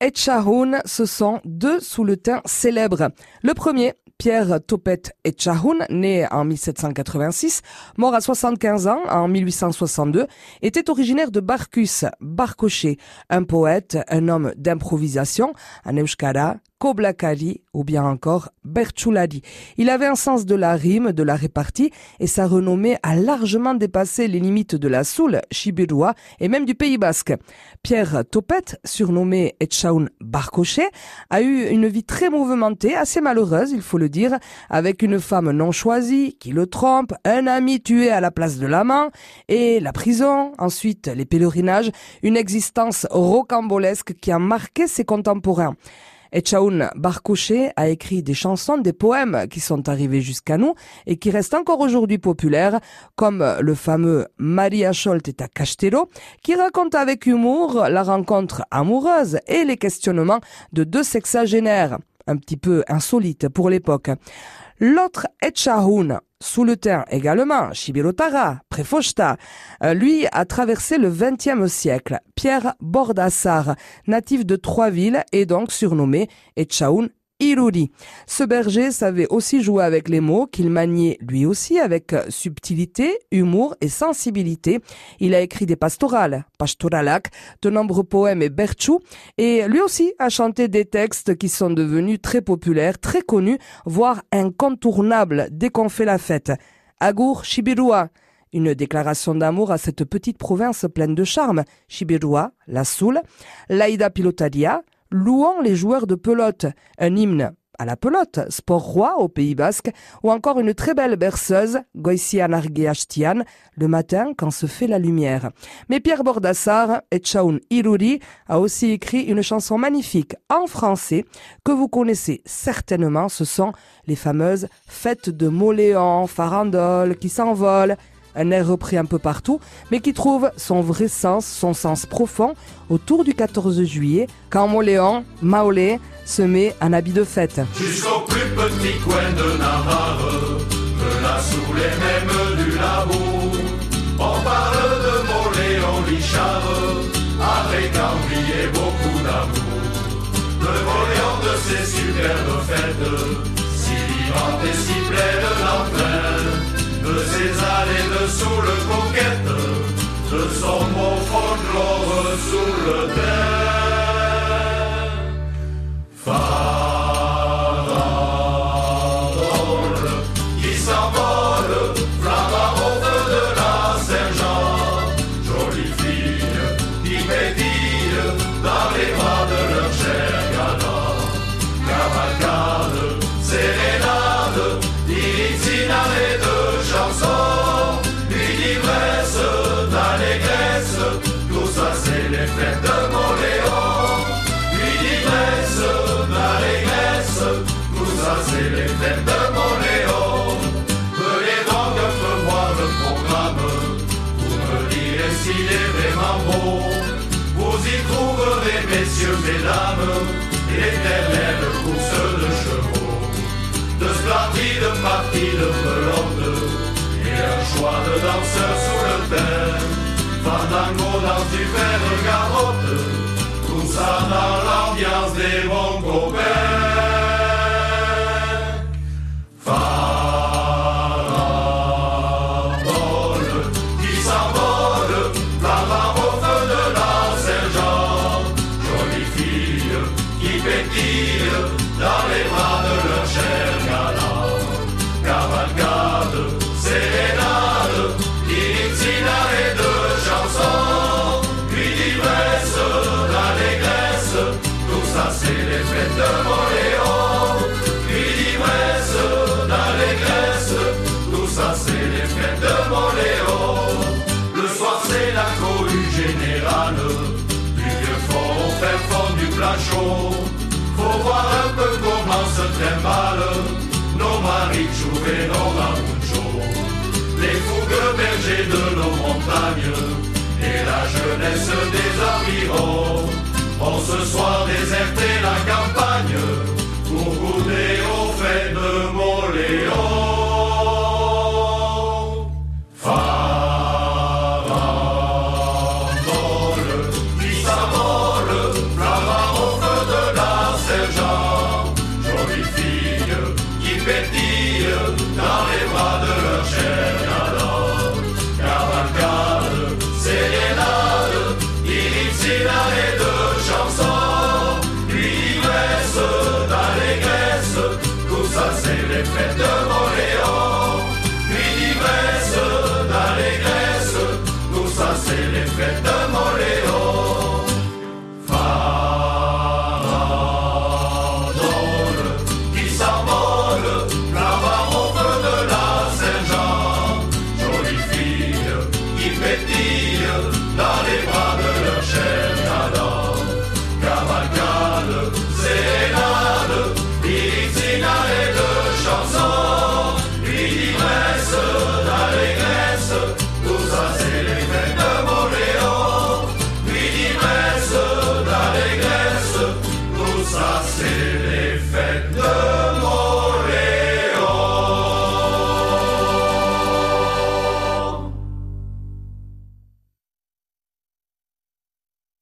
et Chahoun, ce sont deux sous le teint célèbres. Le premier, Pierre Topet Etchahoun, né en 1786, mort à 75 ans en 1862, était originaire de Barcus, Barcoché, un poète, un homme d'improvisation, un euskara, Koblakali ou bien encore Berchuladi. Il avait un sens de la rime, de la répartie et sa renommée a largement dépassé les limites de la Soule, Chibirua et même du Pays Basque. Pierre Topet, surnommé Etchaoun Barcochet, a eu une vie très mouvementée, assez malheureuse, il faut le dire, avec une femme non choisie qui le trompe, un ami tué à la place de l'amant et la prison, ensuite les pèlerinages, une existence rocambolesque qui a marqué ses contemporains. Etchaoun Barcochet a écrit des chansons, des poèmes qui sont arrivés jusqu'à nous et qui restent encore aujourd'hui populaires, comme le fameux Maria Scholt et Castello, qui raconte avec humour la rencontre amoureuse et les questionnements de deux sexagénaires, un petit peu insolites pour l'époque. L'autre Etchaoun, sous le terre également, Shibirotara, Prefoshta, euh, lui a traversé le XXe siècle. Pierre Bordassar, natif de Trois-Villes et donc surnommé Etchaoun Iruri. Ce berger savait aussi jouer avec les mots qu'il maniait lui aussi avec subtilité, humour et sensibilité. Il a écrit des pastorales, pastoralak, de nombreux poèmes et berchou, et lui aussi a chanté des textes qui sont devenus très populaires, très connus, voire incontournables dès qu'on fait la fête. Agour Shibirua, une déclaration d'amour à cette petite province pleine de charme, Shibirua, la Soule, Laïda Pilotadia, louant les joueurs de pelote, un hymne à la pelote, sport roi au Pays Basque, ou encore une très belle berceuse, Goisian Argeastian, le matin quand se fait la lumière. Mais Pierre Bordassar et Chaun Iruri a aussi écrit une chanson magnifique en français que vous connaissez certainement, ce sont les fameuses fêtes de Moléon, farandoles qui s'envolent, un air repris un peu partout, mais qui trouve son vrai sens, son sens profond autour du 14 juillet, quand Moléon, Maolé, se met en habit de fête. Jusqu'au plus petit coin de Navarre, de la sous les mêmes du labo, on parle de Moléon Richard, avec envie et beaucoup d'amour. Le Moléon de ces superbes fêtes, si vivante et si pleine d'entrain, de ses allées de sous le coquette, de son beau folklore sous le terre. Ça c'est les fêtes de Moléon. Venez donc peu voir le programme, vous me direz s'il est vraiment beau. Vous y trouverez, messieurs, mesdames, l'éternelle course de chevaux de splendides parties de pelote et un choix de danseurs sous le terre. Fandango dans du verre garotte, tout ça dans l'ambiance des bons copains. Faut voir un peu comment se trimballent nos marichou et nos ramuchos. Les fougues bergers de nos montagnes et la jeunesse des environs. Vont ce soir déserter la campagne pour goûter au fait de Moléon. Farandole, qui s'ammole, flamant au feu de la Saint-Jean. Jolie fille qui pétille dans les bras de Silly.